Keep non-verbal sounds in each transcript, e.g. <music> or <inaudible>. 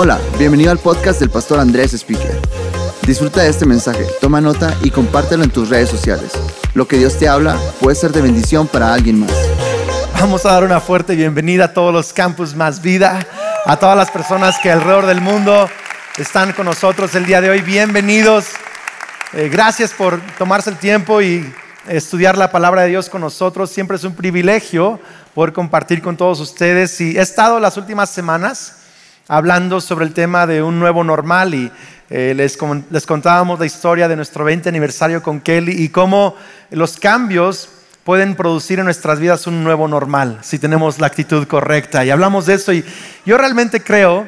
Hola, bienvenido al podcast del pastor Andrés Speaker. Disfruta de este mensaje, toma nota y compártelo en tus redes sociales. Lo que Dios te habla puede ser de bendición para alguien más. Vamos a dar una fuerte bienvenida a todos los campus Más Vida, a todas las personas que alrededor del mundo están con nosotros el día de hoy. Bienvenidos. Eh, gracias por tomarse el tiempo y estudiar la palabra de Dios con nosotros. Siempre es un privilegio poder compartir con todos ustedes. Y he estado las últimas semanas hablando sobre el tema de un nuevo normal y eh, les, les contábamos la historia de nuestro 20 aniversario con Kelly y cómo los cambios pueden producir en nuestras vidas un nuevo normal si tenemos la actitud correcta. Y hablamos de eso y yo realmente creo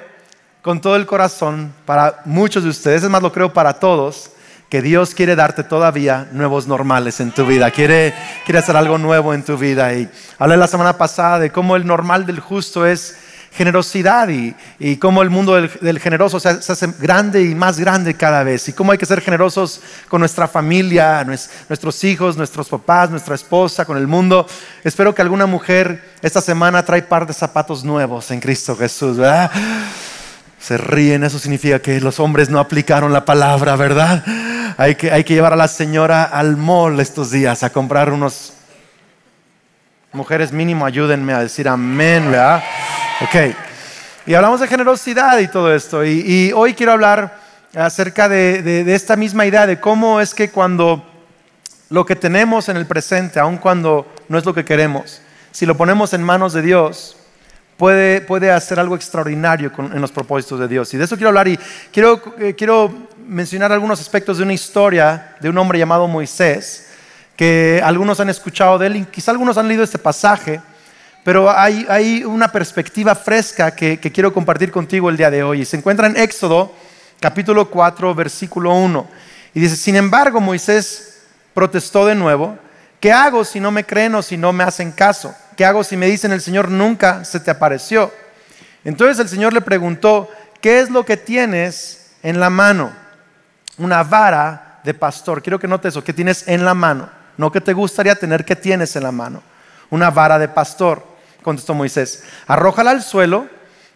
con todo el corazón para muchos de ustedes, es más lo creo para todos, que Dios quiere darte todavía nuevos normales en tu vida, quiere, quiere hacer algo nuevo en tu vida. Y hablé la semana pasada de cómo el normal del justo es generosidad y, cómo el mundo del, generoso se, hace grande y más grande cada vez y cómo hay que ser generosos con nuestra familia, nuestros hijos, nuestros papás, nuestra esposa, con el mundo. Espero que alguna mujer esta semana trae par de zapatos nuevos en Cristo Jesús, ¿verdad? Se ríen, eso significa que los hombres no aplicaron la palabra, ¿verdad? Hay que, hay que llevar a la señora al mall estos días a comprar unos... Mujeres mínimo, ayúdenme a decir amén, ¿verdad? Ok. Y hablamos de generosidad y todo esto. Y, hoy quiero hablar acerca de, esta misma idea de cómo es que cuando lo que tenemos en el presente, aun cuando no es lo que queremos, si lo ponemos en manos de Dios, puede, puede hacer algo extraordinario en los propósitos de Dios. Y de eso quiero hablar y quiero, eh, quiero mencionar algunos aspectos de una historia de un hombre llamado Moisés, que algunos han escuchado de él y quizá algunos han leído este pasaje. Pero hay, una perspectiva fresca que, quiero compartir contigo el día de hoy. Se encuentra en Éxodo capítulo 4, versículo 1. Y dice, sin embargo, Moisés protestó de nuevo, ¿qué hago si no me creen o si no me hacen caso? ¿Qué hago si me dicen el Señor nunca se te apareció? Entonces el Señor le preguntó, ¿qué es lo que tienes en la mano? Una vara de pastor. Quiero que notes eso, que tienes en la mano. No que te gustaría tener, que tienes en la mano. Una vara de pastor contestó Moisés. Arrójala al suelo,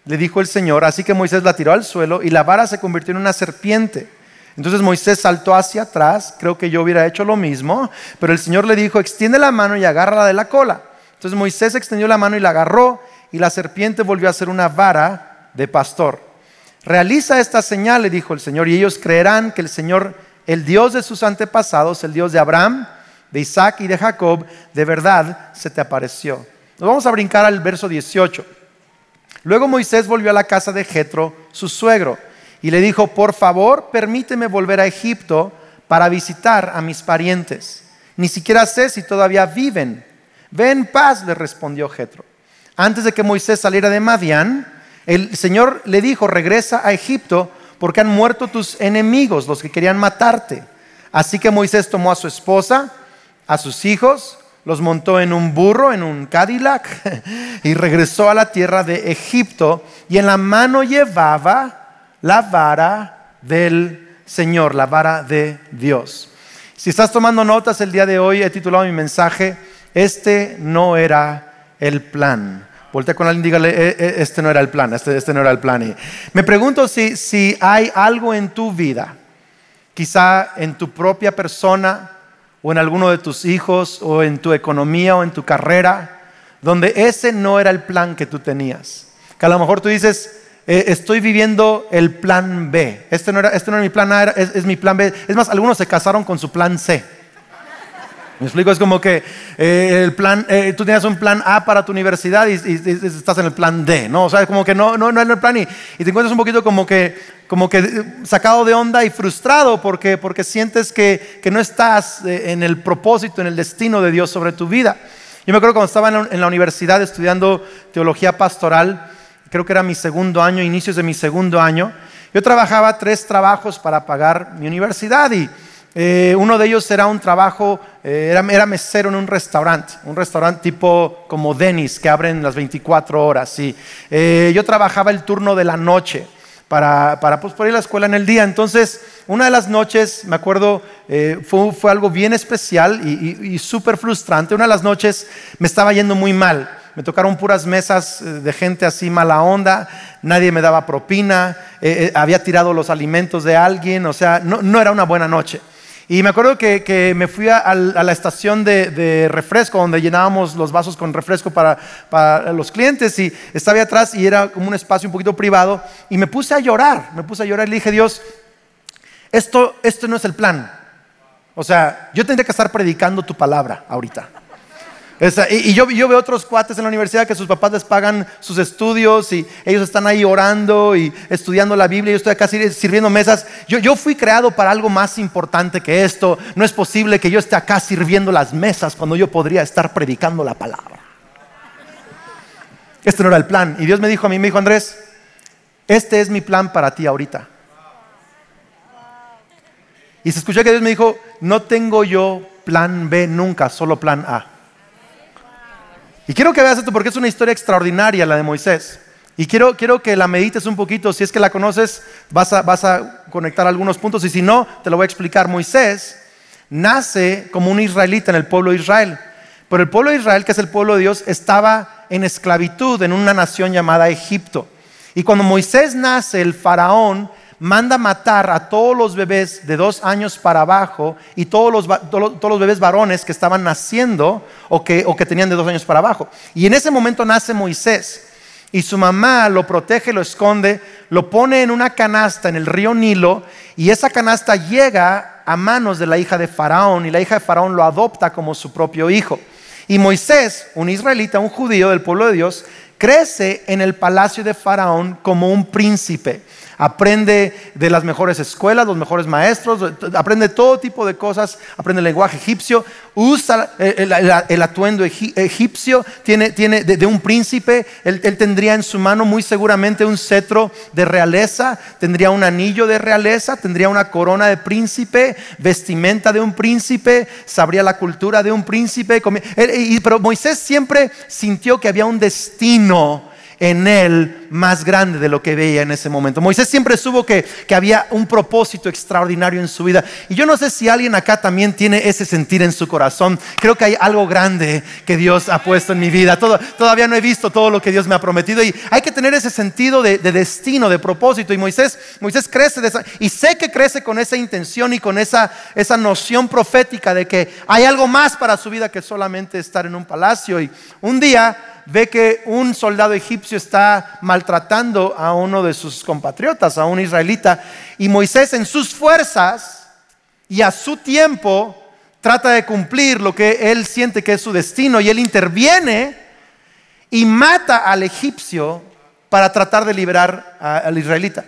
le dijo el Señor. Así que Moisés la tiró al suelo y la vara se convirtió en una serpiente. Entonces Moisés saltó hacia atrás, creo que yo hubiera hecho lo mismo, pero el Señor le dijo, extiende la mano y agárrala de la cola. Entonces Moisés extendió la mano y la agarró y la serpiente volvió a ser una vara de pastor. Realiza esta señal, le dijo el Señor, y ellos creerán que el Señor, el Dios de sus antepasados, el Dios de Abraham, de Isaac y de Jacob, de verdad se te apareció. Nos vamos a brincar al verso 18. Luego Moisés volvió a la casa de Jetro, su suegro, y le dijo, por favor, permíteme volver a Egipto para visitar a mis parientes. Ni siquiera sé si todavía viven. Ve en paz, le respondió Jetro. Antes de que Moisés saliera de Madián, el Señor le dijo, regresa a Egipto porque han muerto tus enemigos, los que querían matarte. Así que Moisés tomó a su esposa, a sus hijos, los montó en un burro, en un Cadillac, <laughs> y regresó a la tierra de Egipto, y en la mano llevaba la vara del Señor, la vara de Dios. Si estás tomando notas el día de hoy, he titulado mi mensaje, Este no era el plan. Voltea con alguien y dígale, e, e, este no era el plan, este, este no era el plan. Y me pregunto si, si hay algo en tu vida, quizá en tu propia persona, o en alguno de tus hijos o en tu economía o en tu carrera, donde ese no era el plan que tú tenías. Que a lo mejor tú dices, eh, estoy viviendo el plan B. Este no era, este no era mi plan A, es, mi plan B. Es más, algunos se casaron con su plan C. Me explico, es como que eh, el plan, eh, tú tenías un plan A para tu universidad y, estás en el plan D, ¿no? O sea, como que no, no, no es el plan y, te encuentras un poquito como que como que eh, sacado de onda y frustrado porque, porque sientes que, que, no estás en el propósito, en el destino de Dios sobre tu vida. Yo me acuerdo cuando estaba en la, universidad estudiando teología pastoral, creo que era mi segundo año, inicios de mi segundo año, yo trabajaba tres trabajos para pagar mi universidad y eh, uno de ellos era un trabajo, era, era, mesero en un restaurante, un restaurante tipo como Denis, que abren las 24 horas. Y, yo trabajaba el turno de la noche para, para, pues, ir a la escuela en el día. Entonces, una de las noches, me acuerdo, eh, fue, fue, algo bien especial y, y, súper frustrante. Una de las noches me estaba yendo muy mal. me tocaron puras mesas eh, de gente así mala onda, nadie me daba propina, eh, eh, había tirado los alimentos de alguien, o sea, no, era una buena noche. Y me acuerdo que, me fui a, la estación de, refresco, donde llenábamos los vasos con refresco para, para, los clientes, y estaba ahí atrás y era como un espacio un poquito privado, y me puse a llorar, me puse a llorar y le dije, Dios, esto, esto no es el plan. O sea, yo tendría que estar predicando tu palabra ahorita y, yo, veo otros cuates en la universidad que sus papás les pagan sus estudios y ellos están ahí orando y estudiando la Biblia. Yo estoy acá sirviendo mesas. Yo, yo fui creado para algo más importante que esto. No es posible que yo esté acá sirviendo las mesas cuando yo podría estar predicando la palabra. Este no era el plan. Y Dios me dijo a mí, me dijo Andrés, este es mi plan para ti ahorita. Y se escuchó que Dios me dijo, no tengo yo plan B nunca, solo plan A. Y quiero que veas esto porque es una historia extraordinaria la de Moisés. Y quiero, quiero que la medites un poquito. Si es que la conoces, vas a, vas a conectar algunos puntos. Y si no, te lo voy a explicar. Moisés nace como un israelita en el pueblo de Israel. Pero el pueblo de Israel, que es el pueblo de Dios, estaba en esclavitud en una nación llamada Egipto. Y cuando Moisés nace, el faraón manda matar a todos los bebés de dos años para abajo y todos los, todos los bebés varones que estaban naciendo o que, o que tenían de dos años para abajo. Y en ese momento nace Moisés y su mamá lo protege, lo esconde, lo pone en una canasta en el río Nilo y esa canasta llega a manos de la hija de Faraón y la hija de Faraón lo adopta como su propio hijo. Y Moisés, un israelita, un judío del pueblo de Dios, crece en el palacio de Faraón como un príncipe aprende de las mejores escuelas, los mejores maestros, aprende todo tipo de cosas, aprende el lenguaje egipcio, usa el, atuendo egipcio, tiene, tiene de, un príncipe, él, tendría en su mano muy seguramente un cetro de realeza, tendría un anillo de realeza, tendría una corona de príncipe, vestimenta de un príncipe, sabría la cultura de un príncipe, pero Moisés siempre sintió que había un destino en él más grande de lo que veía en ese momento. Moisés siempre supo que, había un propósito extraordinario en su vida. Y yo no sé si alguien acá también tiene ese sentir en su corazón. Creo que hay algo grande que Dios ha puesto en mi vida. todavía no he visto todo lo que Dios me ha prometido. Y hay que tener ese sentido de, destino, de propósito. Y Moisés, Moisés crece y sé que crece con esa intención y con esa, esa noción profética de que hay algo más para su vida que solamente estar en un palacio. Y un día ve que un soldado egipcio está maltratando a uno de sus compatriotas, a un israelita, y Moisés en sus fuerzas y a su tiempo trata de cumplir lo que él siente que es su destino, y él interviene y mata al egipcio para tratar de liberar al israelita.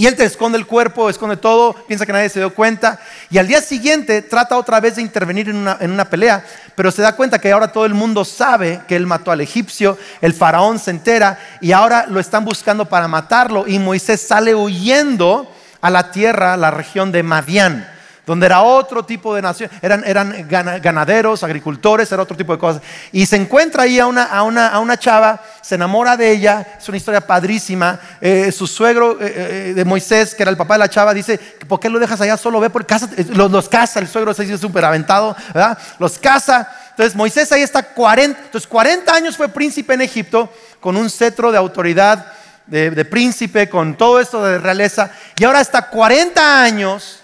Y él te esconde el cuerpo, esconde todo, piensa que nadie se dio cuenta. Y al día siguiente trata otra vez de intervenir en una, pelea, pero se da cuenta que ahora todo el mundo sabe que él mató al egipcio, el faraón se entera y ahora lo están buscando para matarlo. Y Moisés sale huyendo a la tierra, la región de Madián donde era otro tipo de nación, eran, eran ganaderos, agricultores, era otro tipo de cosas. Y se encuentra ahí a una, a una, a una chava, se enamora de ella, es una historia padrísima. Eh, su suegro eh, eh, de Moisés, que era el papá de la chava, dice, ¿por qué lo dejas allá solo? Ve por casa, los, los casa, el suegro se dice súper aventado, ¿verdad? Los casa. Entonces Moisés ahí está 40, entonces 40 años fue príncipe en Egipto con un cetro de autoridad de, de príncipe, con todo esto de realeza, y ahora está 40 años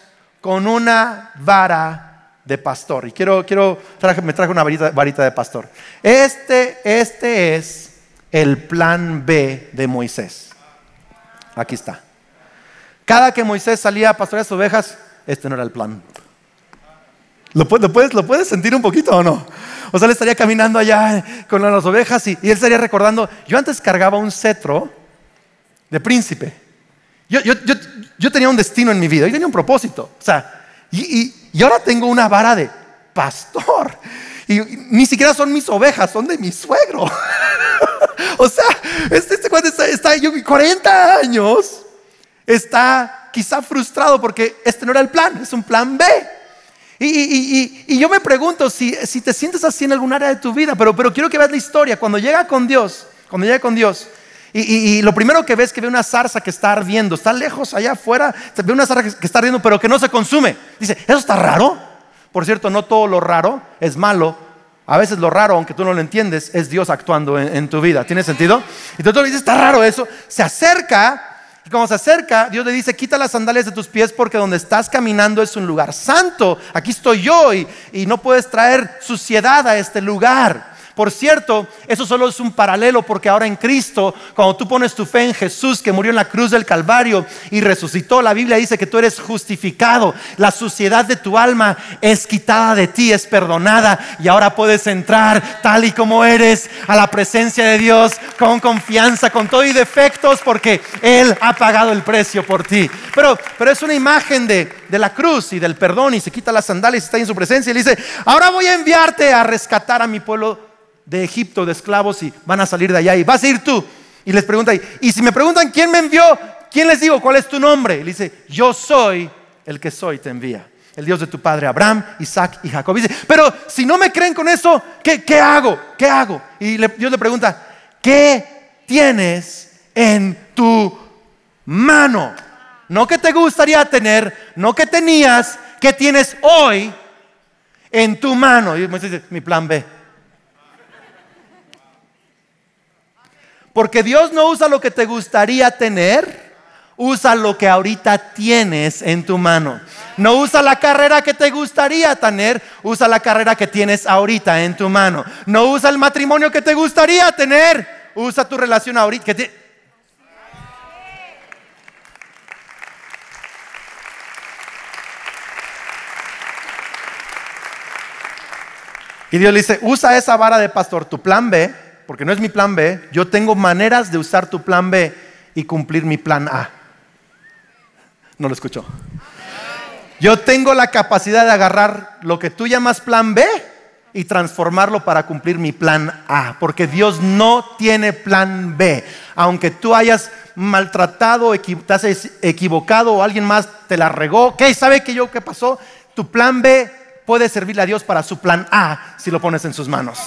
con una vara de pastor. Y quiero, quiero, me traje una varita, de pastor. Este, este es el plan B de Moisés. Aquí está. Cada que Moisés salía a pastorear sus ovejas, este no era el plan. ¿Lo, puedes, ¿Lo puedes sentir un poquito o no? O sea, él estaría caminando allá con las ovejas y él estaría recordando, yo antes cargaba un cetro de príncipe. Yo, yo, tenía un destino en mi vida, yo tenía un propósito. O sea, y, ahora tengo una vara de pastor. Y ni siquiera son mis ovejas, son de mi suegro. <laughs> o sea, este, este cuando está, está yo, 40 años, está quizá frustrado porque este no era el plan, es un plan B. Y, yo me pregunto si, si, te sientes así en algún área de tu vida, pero, pero quiero que veas la historia. Cuando llega con Dios, cuando llega con Dios, y, lo primero que ves es que ve una zarza que está ardiendo, está lejos allá afuera, ve una zarza que está ardiendo, pero que no se consume. Dice, ¿eso está raro? Por cierto, no todo lo raro es malo, A veces lo raro, aunque tú no lo entiendes, es Dios actuando en, tu vida. ¿Tiene sentido? Y tú le está raro eso. Se acerca y cuando se acerca, Dios le dice, quita las sandalias de tus pies porque donde estás caminando es un lugar santo. Aquí estoy yo y no puedes traer suciedad a este lugar. Por cierto, eso solo es un paralelo porque ahora en Cristo, cuando tú pones tu fe en Jesús que murió en la cruz del Calvario y resucitó, la Biblia dice que tú eres justificado. La suciedad de tu alma es quitada de ti, es perdonada y ahora puedes entrar tal y como eres a la presencia de Dios con confianza, con todo y defectos porque Él ha pagado el precio por ti. Pero, pero es una imagen de, de la cruz y del perdón y se quita las sandalias y está en su presencia y le dice, ahora voy a enviarte a rescatar a mi pueblo de Egipto de esclavos y van a salir de allá y vas a ir tú. Y les pregunta, y si me preguntan quién me envió, ¿quién les digo cuál es tu nombre? Y le dice, yo soy el que soy, te envía. El Dios de tu padre Abraham, Isaac y Jacob. Y dice, pero si no me creen con eso, ¿qué, qué hago? ¿Qué hago? Y Dios le pregunta, ¿qué tienes en tu mano? No que te gustaría tener, no que tenías, que tienes hoy en tu mano. Y dice, mi plan B. Porque Dios no usa lo que te gustaría tener, usa lo que ahorita tienes en tu mano. No usa la carrera que te gustaría tener, usa la carrera que tienes ahorita en tu mano. No usa el matrimonio que te gustaría tener, usa tu relación ahorita. Y Dios le dice, usa esa vara de pastor, tu plan B, porque no es mi plan B, yo tengo maneras de usar tu plan B y cumplir mi plan A. No lo escuchó. Yo tengo la capacidad de agarrar lo que tú llamas plan B y transformarlo para cumplir mi plan A, porque Dios no tiene plan B. Aunque tú hayas maltratado, te has equivocado o alguien más te la regó, ¿qué sabe que yo qué pasó? Tu plan B puede servirle a Dios para su plan A si lo pones en sus manos.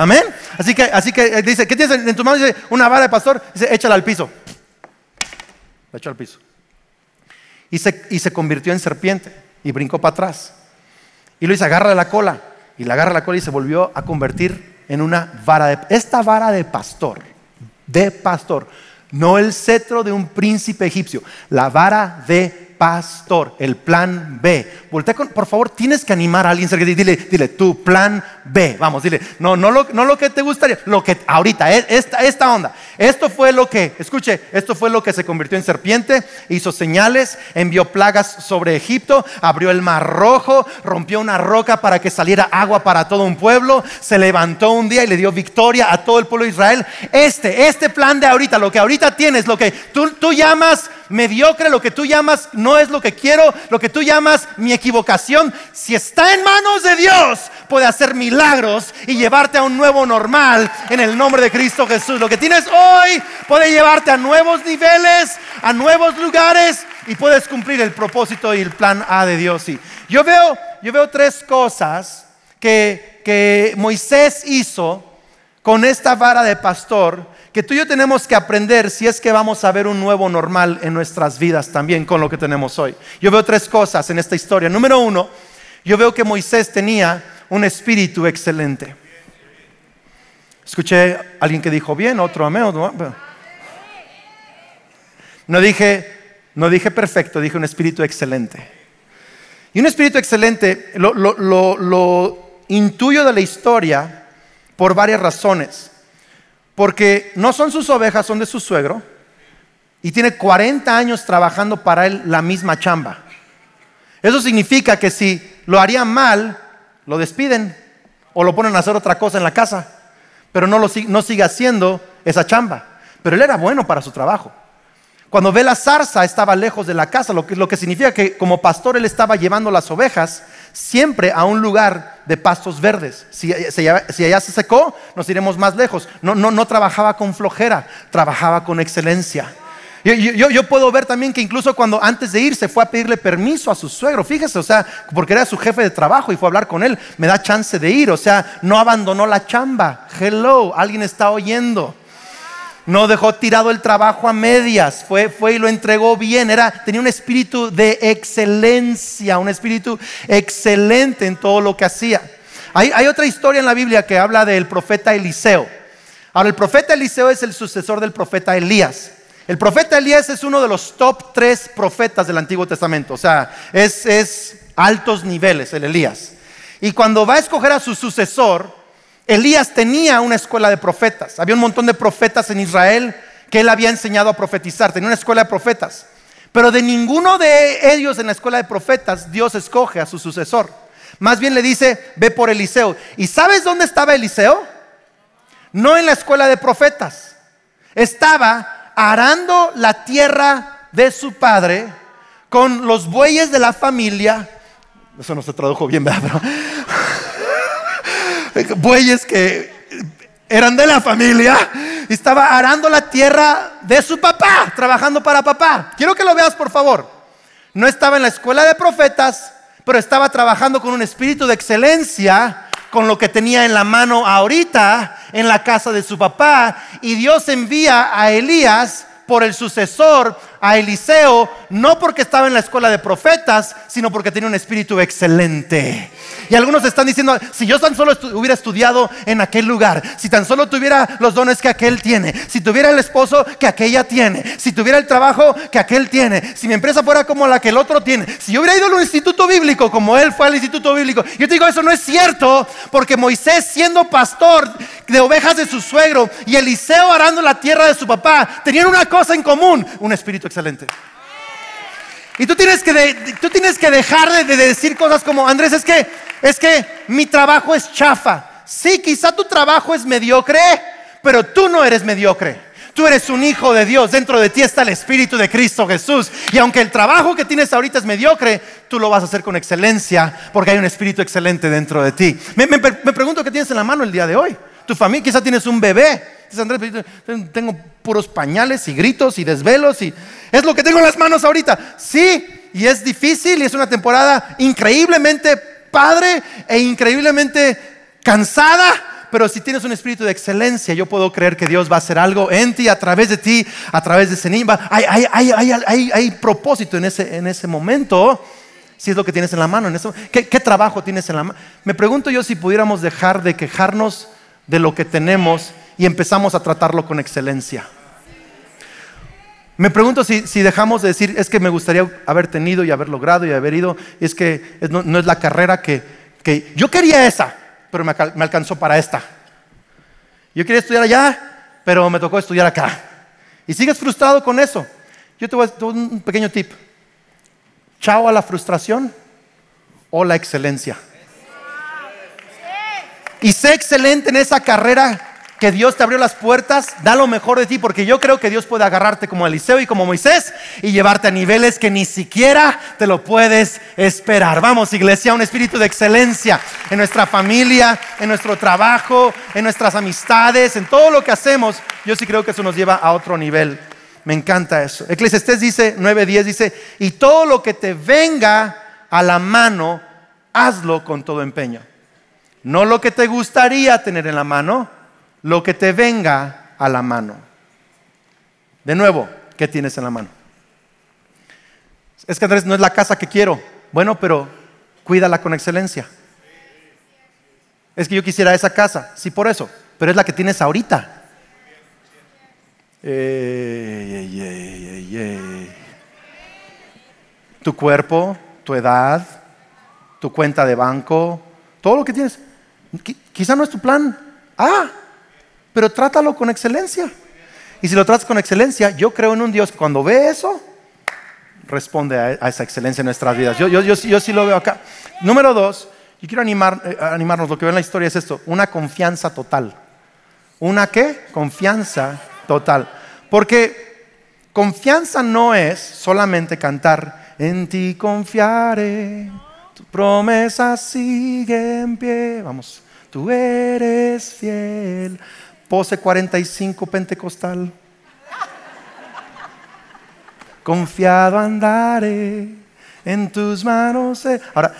Amén. Así que, así que eh, dice, ¿qué tienes en tu mano? Dice, una vara de pastor. Dice, échala al piso. La echó al piso. Y se, y se convirtió en serpiente y brincó para atrás. Y lo dice, agarra la cola. Y la agarra la cola y se volvió a convertir en una vara de... Esta vara de pastor, de pastor, no el cetro de un príncipe egipcio, la vara de pastor, el plan B. Voltea por favor, tienes que animar a alguien cerca dile, dile, tu plan B. Vamos, dile, no, no lo, no lo que te gustaría, lo que ahorita, e, esta, esta onda. Esto fue lo que, escuche, esto fue lo que se convirtió en serpiente, hizo señales, envió plagas sobre Egipto, abrió el mar rojo, rompió una roca para que saliera agua para todo un pueblo, se levantó un día y le dio victoria a todo el pueblo de Israel. Este, este plan de ahorita, lo que ahorita tienes, lo que tú, tú llamas mediocre, lo que tú llamas no es lo que quiero, lo que tú llamas mi equivocación, si está en manos de Dios, puede hacer milagros y llevarte a un nuevo normal en el nombre de Cristo Jesús. Lo que tienes hoy puede llevarte a nuevos niveles, a nuevos lugares y puedes cumplir el propósito y el plan A de Dios. Sí. Yo veo, yo veo tres cosas que, que Moisés hizo con esta vara de pastor que tú y yo tenemos que aprender si es que vamos a ver un nuevo normal en nuestras vidas también con lo que tenemos hoy. Yo veo tres cosas en esta historia. Número uno, yo veo que Moisés tenía un espíritu excelente. Escuché a alguien que dijo bien, otro amén. No dije, no dije perfecto, dije un espíritu excelente. Y un espíritu excelente lo, lo intuyo de la historia por varias razones. Porque no son sus ovejas, son de su suegro. Y tiene 40 años trabajando para él la misma chamba. Eso significa que si lo haría mal, lo despiden o lo ponen a hacer otra cosa en la casa. Pero no, lo, no sigue haciendo esa chamba. Pero él era bueno para su trabajo. Cuando ve la zarza estaba lejos de la casa, lo que, significa que como pastor él estaba llevando las ovejas siempre a un lugar de pastos verdes. Si, allá se secó, nos iremos más lejos. No, no, no trabajaba con flojera, trabajaba con excelencia. Yo, yo, puedo ver también que incluso cuando antes de irse fue a pedirle permiso a su suegro, fíjese, o sea, porque era su jefe de trabajo y fue a hablar con él, me da chance de ir, o sea, no abandonó la chamba. Hello, alguien está oyendo. No dejó tirado el trabajo a medias, fue, fue y lo entregó bien. Era, tenía un espíritu de excelencia, un espíritu excelente en todo lo que hacía. hay, otra historia en la Biblia que habla del profeta Eliseo. Ahora, el profeta Eliseo es el sucesor del profeta Elías. El profeta Elías es uno de los top tres profetas del Antiguo Testamento. O sea, es, es altos niveles el Elías. Y cuando va a escoger a su sucesor, Elías tenía una escuela de profetas. Había un montón de profetas en Israel que él había enseñado a profetizar. Tenía una escuela de profetas. Pero de ninguno de ellos en la escuela de profetas Dios escoge a su sucesor. Más bien le dice, ve por Eliseo. ¿Y sabes dónde estaba Eliseo? No en la escuela de profetas. Estaba arando la tierra de su padre con los bueyes de la familia. Eso no se tradujo bien, ¿verdad? Bueyes que eran de la familia. Estaba arando la tierra de su papá, trabajando para papá. Quiero que lo veas, por favor. No estaba en la escuela de profetas, pero estaba trabajando con un espíritu de excelencia, con lo que tenía en la mano ahorita en la casa de su papá. Y Dios envía a Elías por el sucesor a Eliseo, no porque estaba en la escuela de profetas, sino porque tenía un espíritu excelente. Y algunos están diciendo, si yo tan solo hubiera estudiado en aquel lugar, si tan solo tuviera los dones que aquel tiene, si tuviera el esposo que aquella tiene, si tuviera el trabajo que aquel tiene, si mi empresa fuera como la que el otro tiene, si yo hubiera ido al instituto bíblico como él fue al instituto bíblico, yo te digo, eso no es cierto, porque Moisés siendo pastor de ovejas de su suegro y Eliseo arando la tierra de su papá, tenían una cosa en común, un espíritu excelente. Y tú tienes que, tú tienes que dejar de, de, decir cosas como, Andrés, es que, es que mi trabajo es chafa. Sí, quizá tu trabajo es mediocre, pero tú no eres mediocre. Tú eres un hijo de Dios. Dentro de ti está el Espíritu de Cristo Jesús. Y aunque el trabajo que tienes ahorita es mediocre, tú lo vas a hacer con excelencia porque hay un Espíritu excelente dentro de ti. Me, me pregunto qué tienes en la mano el día de hoy. Tu familia, quizá tienes un bebé. Dices, Andrés, tengo puros pañales y gritos y desvelos y es lo que tengo en las manos ahorita. Sí, y es difícil y es una temporada increíblemente padre e increíblemente cansada. Pero si tienes un espíritu de excelencia, yo puedo creer que Dios va a hacer algo en ti, a través de ti, a través de ese niño. Hay, hay, hay, hay, hay propósito en ese, en ese momento si es lo que tienes en la mano. En eso, ¿qué, ¿Qué, trabajo tienes en la mano? Me pregunto yo si pudiéramos dejar de quejarnos de lo que tenemos y empezamos a tratarlo con excelencia. Me pregunto si, dejamos de decir, es que me gustaría haber tenido y haber logrado y haber ido, es que no, es la carrera que, yo quería esa, pero me, alcanzó para esta. Yo quería estudiar allá, pero me tocó estudiar acá. Y sigues frustrado con eso. Yo te voy a dar un pequeño tip. Chao a la frustración o la excelencia. Y sé excelente en esa carrera que Dios te abrió las puertas, da lo mejor de ti, porque yo creo que Dios puede agarrarte como Eliseo y como Moisés y llevarte a niveles que ni siquiera te lo puedes esperar. Vamos, iglesia, un espíritu de excelencia en nuestra familia, en nuestro trabajo, en nuestras amistades, en todo lo que hacemos. Yo sí creo que eso nos lleva a otro nivel. Me encanta eso. Eclesiastés dice, 9.10 dice, y todo lo que te venga a la mano, hazlo con todo empeño. No lo que te gustaría tener en la mano, lo que te venga a la mano. De nuevo, ¿qué tienes en la mano? Es que Andrés no es la casa que quiero. Bueno, pero cuídala con excelencia. Es que yo quisiera esa casa, sí por eso, pero es la que tienes ahorita. tu cuerpo, tu edad, tu cuenta de banco, todo lo que tienes. Quizá no es tu plan. Ah, pero trátalo con excelencia. Y si lo tratas con excelencia, yo creo en un Dios que cuando ve eso, responde a, esa excelencia en nuestras vidas. Yo, sí lo veo acá. Número dos, yo quiero animar, eh, animarnos, lo que veo en la historia es esto, una confianza total. ¿Una qué? Confianza total. Porque confianza no es solamente cantar, en ti confiaré, tu promesa sigue en pie. Vamos, tú eres fiel Pose 45 pentecostal. Confiado andaré en tus manos. Eh. Ahora,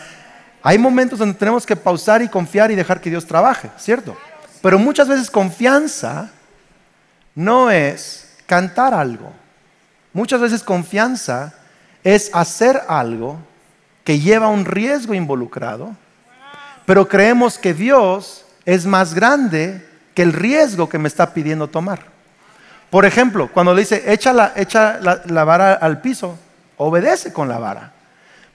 hay momentos donde tenemos que pausar y confiar y dejar que Dios trabaje, ¿cierto? Pero muchas veces confianza no es cantar algo. Muchas veces confianza es hacer algo que lleva un riesgo involucrado, Pero creemos que Dios es más grande que el riesgo que me está pidiendo tomar. Por ejemplo, cuando le dice, echa la, echa la, vara al piso, obedece con la vara.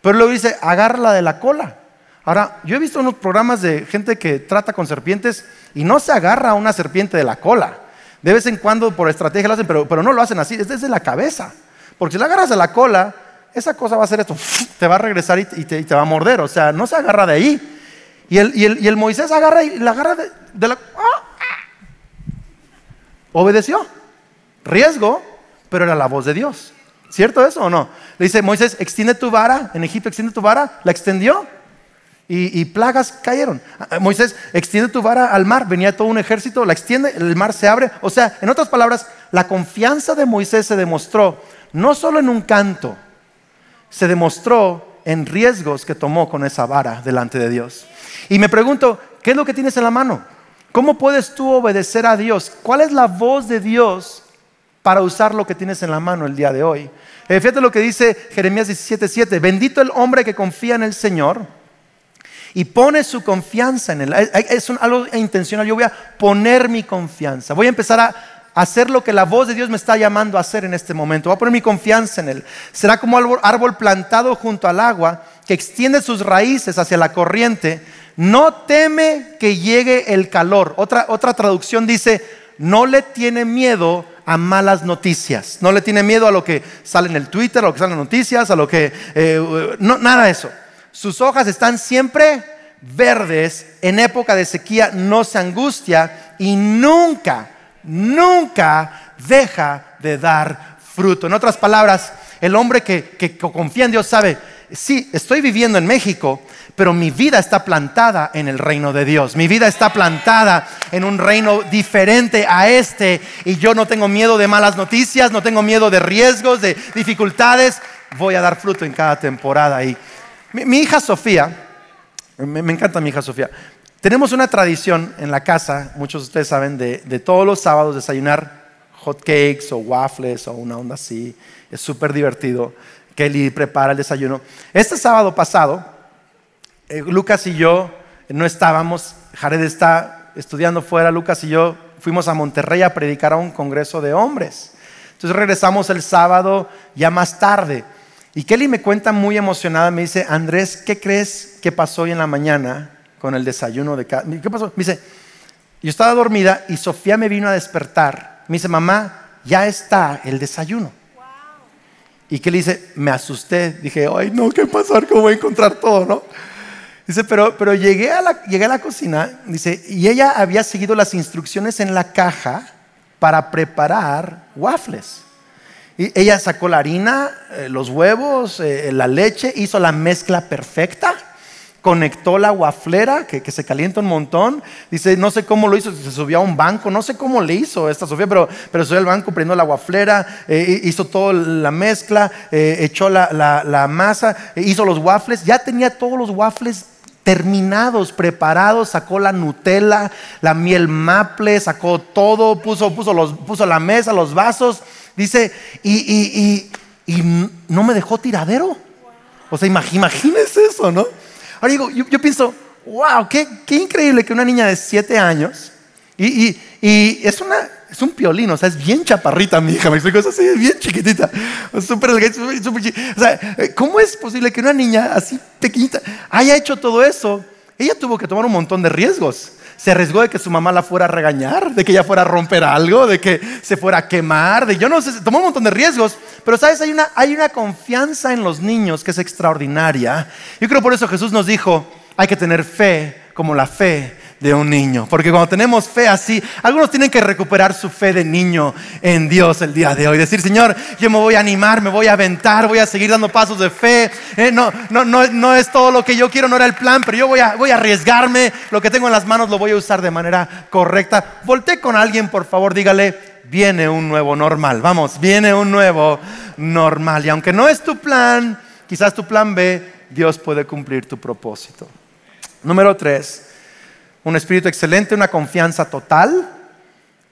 Pero luego dice, agárrala de la cola. Ahora, yo he visto unos programas de gente que trata con serpientes y no se agarra a una serpiente de la cola. De vez en cuando por estrategia lo hacen, pero, pero no lo hacen así, es desde la cabeza. Porque si la agarras de la cola, esa cosa va a hacer esto, te va a regresar y te, va a morder. O sea, no se agarra de ahí. Y el, y el, Moisés agarra y la agarra de, la... ¡ah! Obedeció. Riesgo, pero era la voz de Dios. ¿Cierto eso o no? Le dice Moisés, extiende tu vara, en Egipto extiende tu vara, la extendió y, plagas cayeron. Ah, Moisés, extiende tu vara al mar, venía todo un ejército, la extiende, el mar se abre. O sea, en otras palabras, la confianza de Moisés se demostró no solo en un canto, se demostró en riesgos que tomó con esa vara delante de Dios. Y me pregunto, ¿qué es lo que tienes en la mano? ¿Cómo puedes tú obedecer a Dios? ¿Cuál es la voz de Dios para usar lo que tienes en la mano el día de hoy? Eh, fíjate lo que dice Jeremías 17:7. Bendito el hombre que confía en el Señor y pone su confianza en Él. Es algo intencional. Yo voy a poner mi confianza. Voy a empezar a hacer lo que la voz de Dios me está llamando a hacer en este momento. Voy a poner mi confianza en Él. Será como árbol plantado junto al agua que extiende sus raíces hacia la corriente. No teme que llegue el calor. Otra, otra traducción dice, no le tiene miedo a malas noticias. No le tiene miedo a lo que sale en el Twitter, a lo que sale en noticias, a lo que... Eh, no, nada de eso. Sus hojas están siempre verdes, en época de sequía no se angustia y nunca, nunca deja de dar fruto. En otras palabras, el hombre que, confía en Dios sabe, sí, estoy viviendo en México, pero mi vida está plantada en el reino de Dios. Mi vida está plantada en un reino diferente a este. Y yo no tengo miedo de malas noticias, no tengo miedo de riesgos, de dificultades. Voy a dar fruto en cada temporada. Y mi, hija Sofía, me, encanta mi hija Sofía, tenemos una tradición en la casa, muchos de ustedes saben, de, todos los sábados desayunar hot cakes o waffles o una onda así. Es súper divertido. Kelly prepara el desayuno. Este sábado pasado, eh, Lucas y yo no estábamos, Jared está estudiando fuera, Lucas y yo fuimos a Monterrey a predicar a un congreso de hombres. Entonces regresamos el sábado ya más tarde. Y Kelly me cuenta muy emocionada, me dice, Andrés, ¿qué crees que pasó hoy en la mañana con el desayuno de casa? ¿Qué pasó? Me dice, yo estaba dormida y Sofía me vino a despertar. Me dice, mamá, ya está el desayuno. Y Kelly dice, me asusté. Dije, ay, no, ¿qué pasar? ¿Cómo voy a encontrar todo, no? Dice, pero, pero llegué, a la, llegué a la cocina, dice, y ella había seguido las instrucciones en la caja para preparar waffles. Y ella sacó la harina, eh, los huevos, eh, la leche, hizo la mezcla perfecta, conectó la guaflera que, se calienta un montón. Dice, no sé cómo lo hizo, se subió a un banco, no sé cómo le hizo esta Sofía, pero, pero subió al banco, prendió la guaflera, eh, hizo toda la mezcla, echó la, la masa, hizo los waffles, ya tenía todos los waffles terminados, preparados, sacó la Nutella, la miel maple, sacó todo, puso, puso, los, puso la mesa, los vasos Dice, y, no me dejó tiradero. O sea, imagínense eso, ¿no? Ahora digo, yo, pienso, wow, qué, increíble que una niña de siete años, y, es, una, es un piolín, o sea, es bien chaparrita mi hija, me explico, es así, bien chiquitita, súper O sea, ¿cómo es posible que una niña así pequeñita haya hecho todo eso? Ella tuvo que tomar un montón de riesgos se arriesgó de que su mamá la fuera a regañar, de que ella fuera a romper algo, de que se fuera a quemar, de yo no sé, tomó un montón de riesgos, pero sabes, hay una, hay una confianza en los niños que es extraordinaria. Yo creo por eso Jesús nos dijo, hay que tener fe como la fe de un niño. Porque cuando tenemos fe así, algunos tienen que recuperar su fe de niño en Dios el día de hoy. Decir, Señor, yo me voy a animar, me voy a aventar, voy a seguir dando pasos de fe. Eh, no, no, no, no es todo lo que yo quiero, no era el plan, pero yo voy a, voy a arriesgarme. Lo que tengo en las manos lo voy a usar de manera correcta. Volte con alguien, por favor, dígale, viene un nuevo normal. Vamos, viene un nuevo normal. Y aunque no es tu plan, quizás tu plan B, Dios puede cumplir tu propósito. Número tres, un espíritu excelente, una confianza total.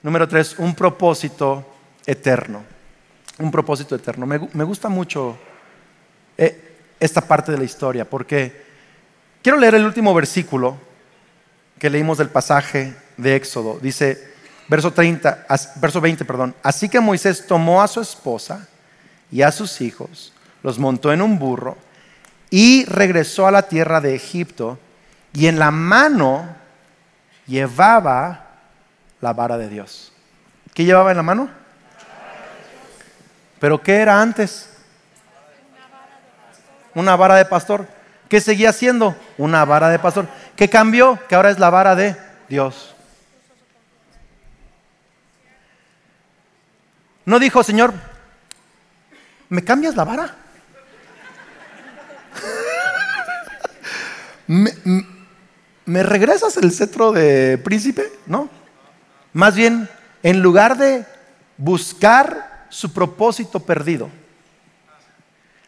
Número tres, un propósito eterno. Un propósito eterno. Me, gusta mucho eh, esta parte de la historia porque Quiero leer el último versículo que leímos del pasaje de Éxodo. Dice, verso 30, verso 20, perdón. Así que Moisés tomó a su esposa y a sus hijos, los montó en un burro y regresó a la tierra de Egipto y en la mano llevaba la vara de Dios. ¿Qué llevaba en la mano? ¿Pero qué era antes? Una vara de pastor. ¿Qué seguía siendo? Una vara de pastor. ¿Qué cambió? Que ahora es la vara de Dios. No dijo, Señor, ¿me cambias la vara? <laughs> ¿Me, regresas el cetro de príncipe? No. Más bien, en lugar de buscar su propósito perdido,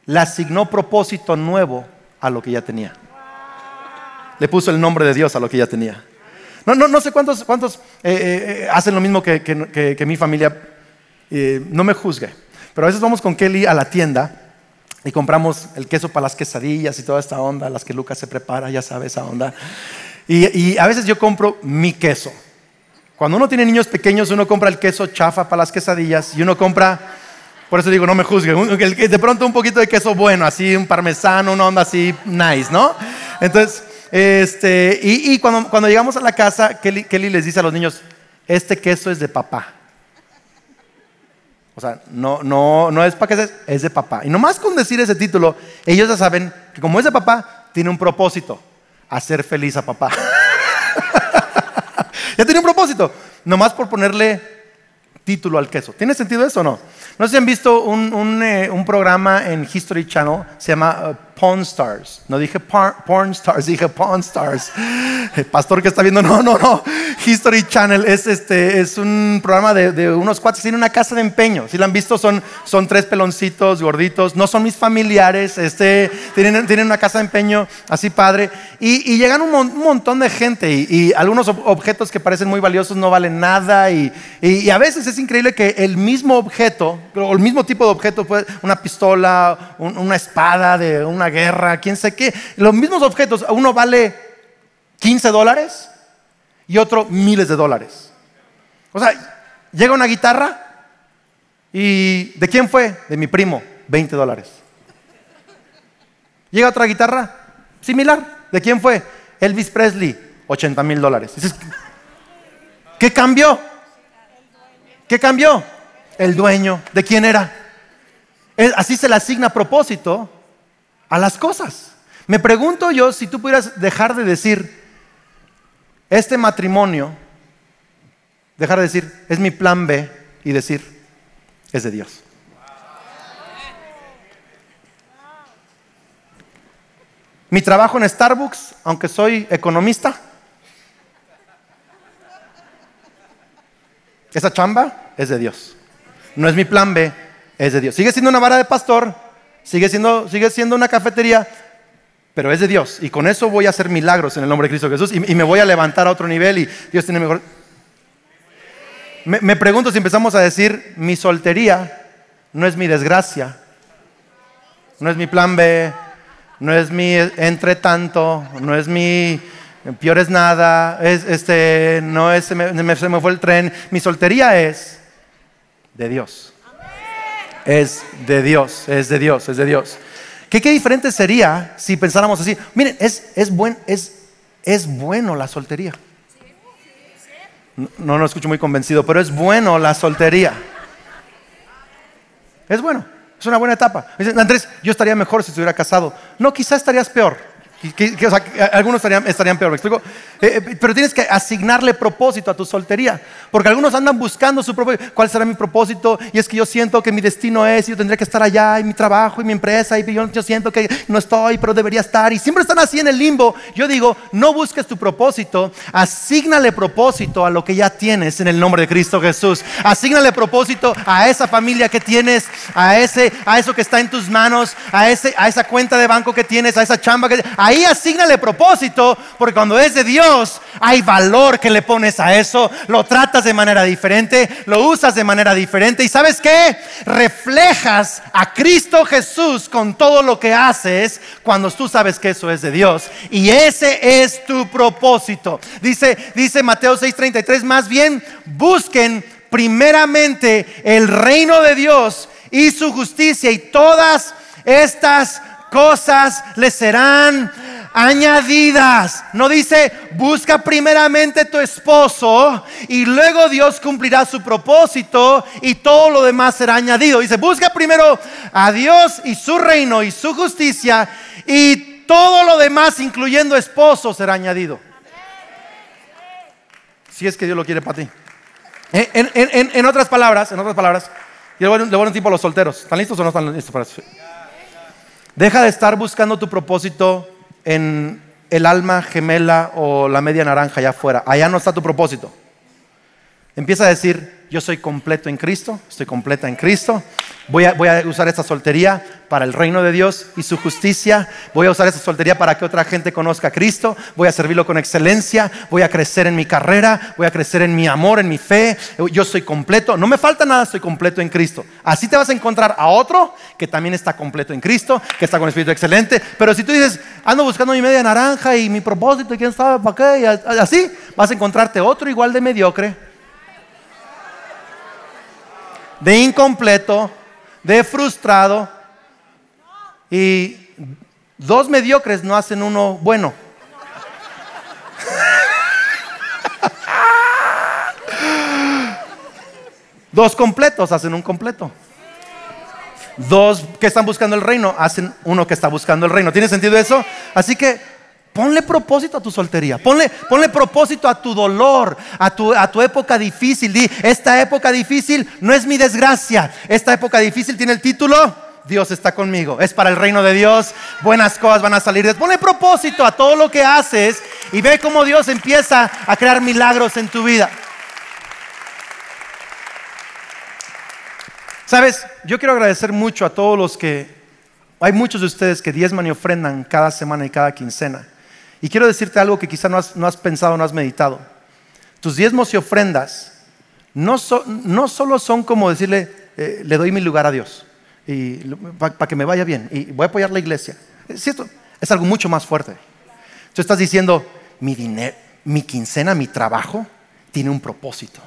le asignó propósito nuevo a lo que ya tenía. Le puso el nombre de Dios a lo que ya tenía. No, no, no sé cuántos, cuántos eh, eh, eh, hacen lo mismo que, mi familia. no me juzgue. Pero a veces vamos con Kelly a la tienda y compramos el queso para las quesadillas y toda esta onda, las que Lucas se prepara, ya sabe esa onda. Y, a veces yo compro mi queso. Cuando uno tiene niños pequeños, uno compra el queso chafa para las quesadillas y uno compra, por eso digo, no me juzgue, de pronto un poquito de queso bueno, así un parmesano, una onda así nice, ¿no? Entonces, este, y, cuando, cuando, llegamos a la casa, Kelly, les dice a los niños, este queso es de papá. O sea, no, no, no es para que es de papá. Y nomás con decir ese título, ellos ya saben que como es de papá, tiene un propósito, hacer feliz a papá. <laughs> ya tiene un propósito, nomás por ponerle título al queso. ¿Tiene sentido eso o no? No sé si han visto un, un, eh, programa en History Channel, se llama uh, Pawn Stars. No dije porn stars, <laughs> dije Pawn Stars. El pastor que está viendo, no, no, no. History Channel es, este, es un programa de, unos cuates. Tiene una casa de empeño. Si lo han visto, son, son tres peloncitos gorditos. No son mis familiares. Este, tienen, tienen una casa de empeño así padre. Y, llegan un, montón de gente. Y, algunos objetos que parecen muy valiosos no valen nada. Y, a veces es increíble que el mismo objeto, o el mismo tipo de objeto, una pistola, una espada de una guerra, quién sé qué. Los mismos objetos, uno vale 15 dólares y otro miles de dólares. O sea, llega una guitarra y ¿de quién fue? De mi primo, 20 dólares. Llega otra guitarra similar, ¿de quién fue? Elvis Presley, 80 mil dólares. ¿Qué cambió? ¿Qué cambió? El dueño. ¿De quién era? Así se le asigna a propósito a las cosas. Me pregunto yo si tú pudieras dejar de decir, este matrimonio, dejar de decir, es mi plan B y decir, es de Dios. Mi trabajo en Starbucks, aunque soy economista, esa chamba es de Dios. No es mi plan B, es de Dios. Sigue siendo una vara de pastor, sigue siendo, sigue siendo una cafetería, pero es de Dios. Y con eso voy a hacer milagros en el nombre de Cristo Jesús y, me voy a levantar a otro nivel y Dios tiene mejor... Me, me pregunto si empezamos a decir, mi soltería no es mi desgracia, no es mi plan B, no es mi entre tanto, no es mi peor es nada, es, este, no es, me, se me fue el tren. Mi soltería es de Dios es de Dios, es de Dios, es de Dios. ¿Qué, qué diferente sería si pensáramos así? Miren, es, es, buen, es, es bueno la soltería. No, no lo escucho muy convencido, pero es bueno la soltería. Es bueno, es una buena etapa. Andrés, yo estaría mejor si estuviera casado. No, quizás estarías peor algunos estarían, peor, ¿me explico? Eh, eh, pero tienes que asignarle propósito a tu soltería, porque algunos andan buscando su propósito. ¿Cuál será mi propósito? Y es que yo siento que mi destino es, y yo tendría que estar allá, y mi trabajo, y mi empresa, y yo, siento que no estoy, pero debería estar. Y siempre están así en el limbo. Yo digo, no busques tu propósito, asignale propósito a lo que ya tienes en el nombre de Cristo Jesús. Asignale propósito a esa familia que tienes, a, ese, a eso que está en tus manos, a, ese, a esa cuenta de banco que tienes, a esa chamba que... Ahí ahí asignale propósito, porque cuando es de Dios hay valor que le pones a eso, lo tratas de manera diferente, lo usas de manera diferente. Y sabes qué, reflejas a Cristo Jesús con todo lo que haces cuando tú sabes que eso es de Dios. Y ese es tu propósito. Dice, dice Mateo 6:33, más bien busquen primeramente el reino de Dios y su justicia y todas estas cosas le serán añadidas. No dice, busca primeramente tu esposo y luego Dios cumplirá su propósito y todo lo demás será añadido. Dice, busca primero a Dios y su reino y su justicia y todo lo demás, incluyendo esposo, será añadido. Si es que Dios lo quiere para ti. En, otras palabras, en otras palabras, le voy, a un tipo a los solteros. ¿Están listos o no están listos para eso? Deja de estar buscando tu propósito en el alma gemela o la media naranja allá afuera. Allá no está tu propósito. Empieza a decir, yo soy completo en Cristo, estoy completa en Cristo. Voy a, usar esta soltería para el reino de Dios y su justicia. Voy a usar esta soltería para que otra gente conozca a Cristo. Voy a servirlo con excelencia. Voy a crecer en mi carrera. Voy a crecer en mi amor, en mi fe. Yo soy completo. No me falta nada, estoy completo en Cristo. Así te vas a encontrar a otro que también está completo en Cristo, que está con espíritu excelente. Pero si tú dices, ando buscando mi media naranja y mi propósito, y quién sabe para qué, y así, vas a encontrarte otro igual de mediocre, de incompleto de frustrado y dos mediocres no hacen uno bueno. <laughs> Dos completos hacen un completo. Dos que están buscando el reino hacen uno que está buscando el reino. ¿Tiene sentido eso? Así que ponle propósito a tu soltería. Ponle, ponle propósito a tu dolor, a tu, a tu época difícil. Di, esta época difícil no es mi desgracia. Esta época difícil tiene el título. Dios está conmigo. Es para el reino de Dios. Buenas cosas van a salir. Ponle propósito a todo lo que haces y ve cómo Dios empieza a crear milagros en tu vida. Sabes, yo quiero agradecer mucho a todos los que, hay muchos de ustedes que diezman y ofrendan cada semana y cada quincena. Y quiero decirte algo que quizá no has, pensado, no has meditado. Tus diezmos y ofrendas no, no solo son como decirle, eh, le doy mi lugar a Dios y para que me vaya bien y voy a apoyar la iglesia. Es cierto, es algo mucho más fuerte. Tú estás diciendo, mi dinero, mi quincena, mi trabajo tiene un propósito.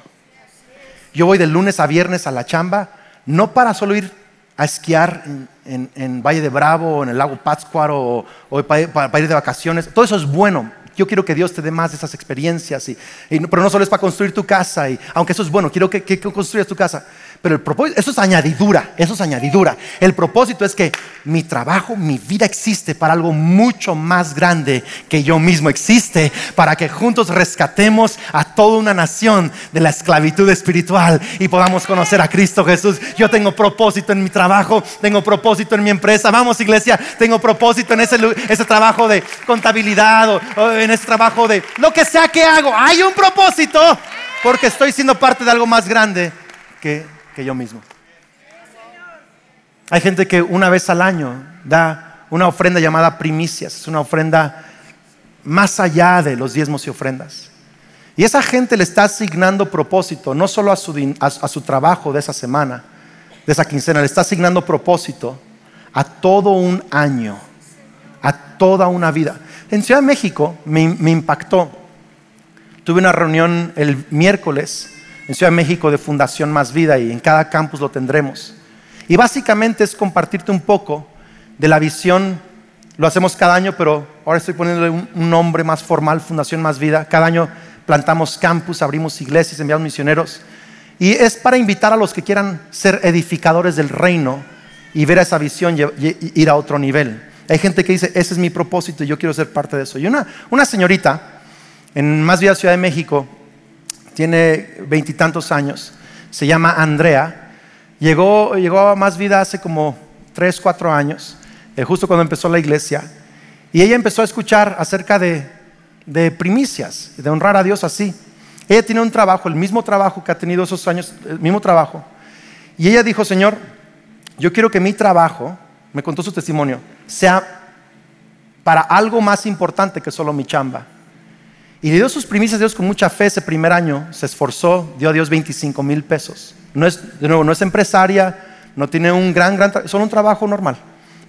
Yo voy de lunes a viernes a la chamba no para solo ir a esquiar en, Valle de Bravo o en el lago Pátzcuaro o, para, ir de vacaciones. Todo eso es bueno. Yo quiero que Dios te dé más de esas experiencias. Y, pero no solo es para construir tu casa. Y, aunque eso es bueno, quiero que construyas tu casa. Pero el propósito, eso es añadidura, eso es añadidura. El propósito es que mi trabajo, mi vida existe para algo mucho más grande que yo mismo existe, para que juntos rescatemos a toda una nación de la esclavitud espiritual y podamos conocer a Cristo Jesús. Yo tengo propósito en mi trabajo, tengo propósito en mi empresa. Vamos iglesia, tengo propósito en ese, ese trabajo de contabilidad o en ese trabajo de lo que sea que hago. Hay un propósito porque estoy siendo parte de algo más grande que yo mismo. Hay gente que una vez al año da una ofrenda llamada primicias, es una ofrenda más allá de los diezmos y ofrendas. Y esa gente le está asignando propósito, no solo a su, trabajo de esa semana, de esa quincena, le está asignando propósito a todo un año, a toda una vida. En Ciudad de México me impactó. Tuve una reunión el miércoles en Ciudad de México de Fundación Más Vida y en cada campus lo tendremos. Y básicamente es compartirte un poco de la visión, lo hacemos cada año, pero ahora estoy poniéndole un, nombre más formal, Fundación Más Vida. Cada año plantamos campus, abrimos iglesias, enviamos misioneros. Y es para invitar a los que quieran ser edificadores del reino y ver esa visión ir a otro nivel. Hay gente que dice, ese es mi propósito y yo quiero ser parte de eso. Y una, una señorita en Más Vida Ciudad de México tiene veintitantos años, se llama Andrea, llegó, llegó a Más Vida hace como tres, cuatro años, eh, justo cuando empezó la iglesia, y ella empezó a escuchar acerca de, de primicias, de honrar a Dios así. Ella tiene un trabajo, el mismo trabajo que ha tenido esos años, el mismo trabajo. Y ella dijo, Señor, yo quiero que mi trabajo, me contó su testimonio, sea para algo más importante que solo mi chamba. Y dio sus primicias a Dios con mucha fe ese primer año, se esforzó, dio a Dios 25 mil pesos. No es, de nuevo, no es empresaria, no tiene un gran, gran, solo un trabajo normal,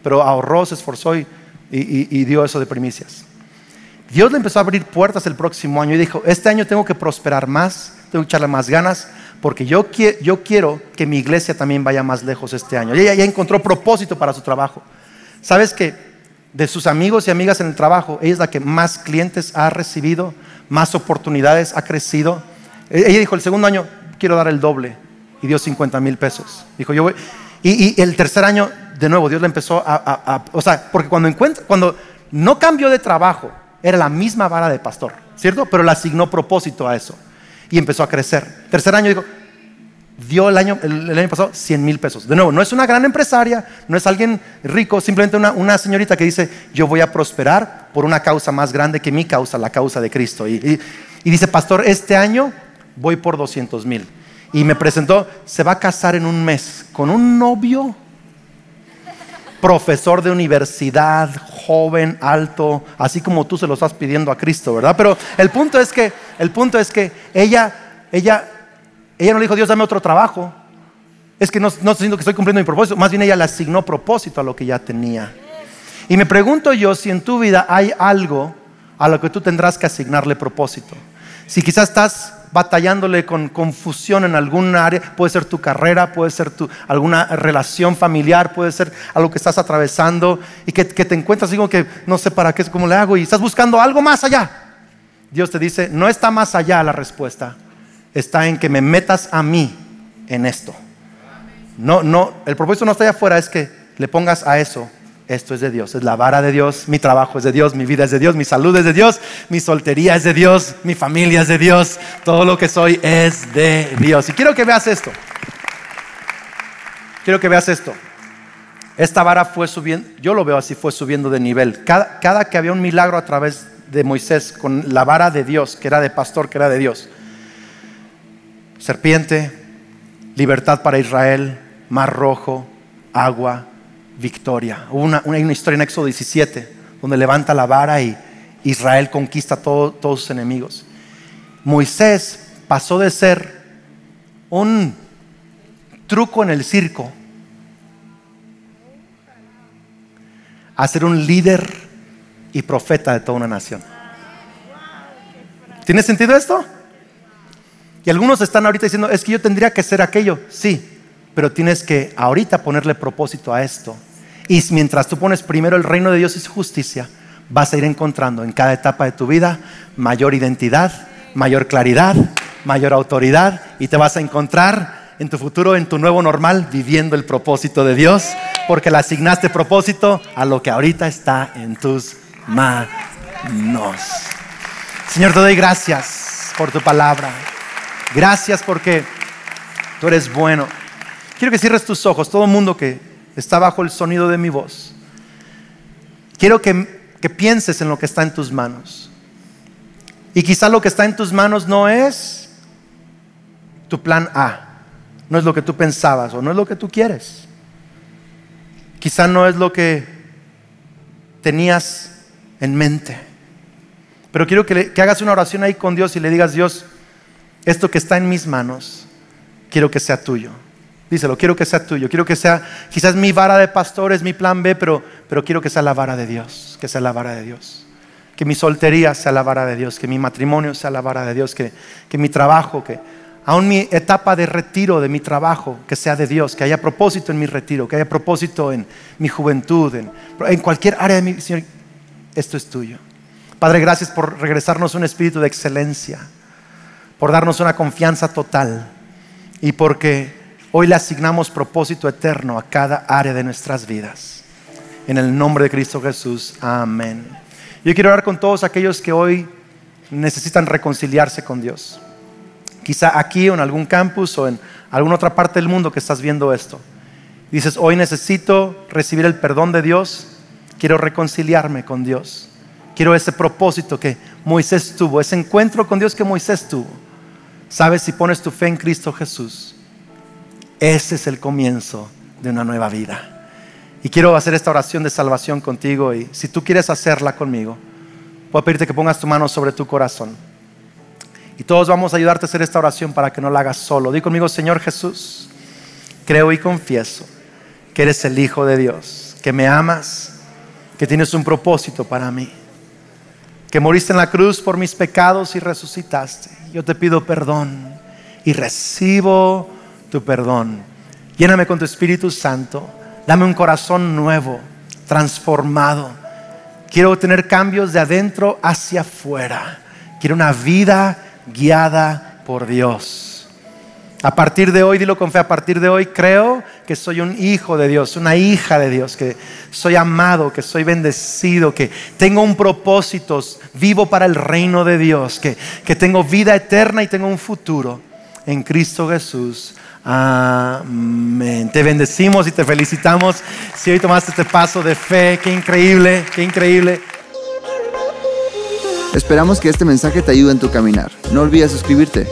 pero ahorró, se esforzó y, dio eso de primicias. Dios le empezó a abrir puertas el próximo año y dijo, este año tengo que prosperar más, tengo que echarle más ganas, porque yo, yo quiero que mi iglesia también vaya más lejos este año. Y ella ya encontró propósito para su trabajo. ¿Sabes que de sus amigos y amigas en el trabajo, ella es la que más clientes ha recibido, más oportunidades ha crecido? E-, ella dijo, el segundo año quiero dar el doble y dio 50 mil pesos. Dijo, yo voy. Y, el tercer año, de nuevo, Dios le empezó a, o sea, porque cuando encuentra, cuando no cambió de trabajo, era la misma vara de pastor, ¿cierto? Pero le asignó propósito a eso y empezó a crecer. Tercer año dijo, dio el año, el, año pasado 100 mil pesos. De nuevo, no es una gran empresaria, no es alguien rico, simplemente una, señorita que dice, yo voy a prosperar por una causa más grande que mi causa, la causa de Cristo. Y, y dice, pastor, este año voy por 200 mil. Y me presentó, se va a casar en un mes con un novio profesor de universidad, joven, alto, así como tú se lo estás pidiendo a Cristo, ¿verdad? Pero el punto es que, el punto es que ella, ella, ella no le dijo, Dios, dame otro trabajo. Es que no, no estoy que estoy cumpliendo mi propósito, más bien ella le asignó propósito a lo que ya tenía. Y me pregunto yo si en tu vida hay algo a lo que tú tendrás que asignarle propósito. Si quizás estás batallándole con confusión en algún área, puede ser tu carrera, puede ser tu, alguna relación familiar, puede ser algo que estás atravesando y que, te encuentras digo que no sé para qué, cómo le hago y estás buscando algo más allá. Dios te dice, no está más allá la respuesta, está en que me metas a mí en esto. No, no, el propósito no está allá afuera, es que le pongas a eso esto es de Dios, es la vara de Dios, mi trabajo es de Dios, mi vida es de Dios, mi salud es de Dios, mi soltería es de Dios, mi familia es de Dios, todo lo que soy es de Dios. Y quiero que veas esto. Quiero que veas esto. Esta vara fue subiendo, yo lo veo así, fue subiendo de nivel. Cada, cada que había un milagro a través de Moisés con la vara de Dios, que era de pastor, que era de Dios. Serpiente, libertad para Israel, mar rojo, agua, victoria. una, una, historia en Éxodo 17 donde levanta la vara y Israel conquista todos sus enemigos. Moisés pasó de ser un truco en el circo a ser un líder y profeta de toda una nación. ¿Tiene sentido esto? Y algunos están ahorita diciendo, es que yo tendría que ser aquello. Sí, pero tienes que ahorita ponerle propósito a esto y mientras tú pones primero el reino de Dios y su justicia, vas a ir encontrando en cada etapa de tu vida mayor identidad, mayor claridad, mayor autoridad y te vas a encontrar en tu futuro, en tu nuevo normal, viviendo el propósito de Dios, porque le asignaste propósito a lo que ahorita está en tus manos. Señor, te doy gracias por tu palabra. Gracias porque tú eres bueno. Quiero que cierres tus ojos, todo el mundo que está bajo el sonido de mi voz. Quiero que, pienses en lo que está en tus manos. Y quizá lo que está en tus manos no es tu plan A, no es lo que tú pensabas o no es lo que tú quieres. Quizá no es lo que tenías en mente. Pero quiero que, que, hagas una oración ahí con Dios y le digas, Dios, esto que está en mis manos, quiero que sea tuyo. Díselo, quiero que sea tuyo, quiero que sea, quizás mi vara de pastor es mi plan B, pero, pero quiero que sea la vara de Dios, que sea la vara de Dios. Que mi soltería sea la vara de Dios, que mi matrimonio sea la vara de Dios, que, que mi trabajo, que aún mi etapa de retiro de mi trabajo, que sea de Dios, que haya propósito en mi retiro, que haya propósito en mi juventud, en, cualquier área de mi Señor, esto es tuyo. Padre, gracias por regresarnos un espíritu de excelencia, por darnos una confianza total y porque Hoy le asignamos propósito eterno a cada área de nuestras vidas. En el nombre de Cristo Jesús. Amén. Yo quiero hablar con todos aquellos que hoy necesitan reconciliarse con Dios. Quizá aquí o en algún campus o en alguna otra parte del mundo que estás viendo esto. Dices, hoy necesito recibir el perdón de Dios. Quiero reconciliarme con Dios. Quiero ese propósito que Moisés tuvo, ese encuentro con Dios que Moisés tuvo. Sabes, si pones tu fe en Cristo Jesús, ese es el comienzo de una nueva vida. Y quiero hacer esta oración de salvación contigo y si tú quieres hacerla conmigo, voy a pedirte que pongas tu mano sobre tu corazón. Y todos vamos a ayudarte a hacer esta oración para que no la hagas solo. Di conmigo, Señor Jesús, creo y confieso que eres el Hijo de Dios, que me amas, que tienes un propósito para mí, que moriste en la cruz por mis pecados y resucitaste. Yo te pido perdón y recibo tu perdón. Lléname con tu Espíritu Santo Dame un corazón nuevo, transformado. Quiero tener cambios de adentro hacia afuera. Quiero una vida guiada por Dios. A partir de hoy, dilo con fe, a partir de hoy creo que soy un hijo de Dios, una hija de Dios, que soy amado, que soy bendecido, que tengo un propósito, vivo para el reino de Dios, que, que tengo vida eterna y tengo un futuro en Cristo Jesús. Amén. Te bendecimos y te felicitamos si hoy tomaste este paso de fe. Qué increíble, qué increíble. Esperamos que este mensaje te ayude en tu caminar. No olvides suscribirte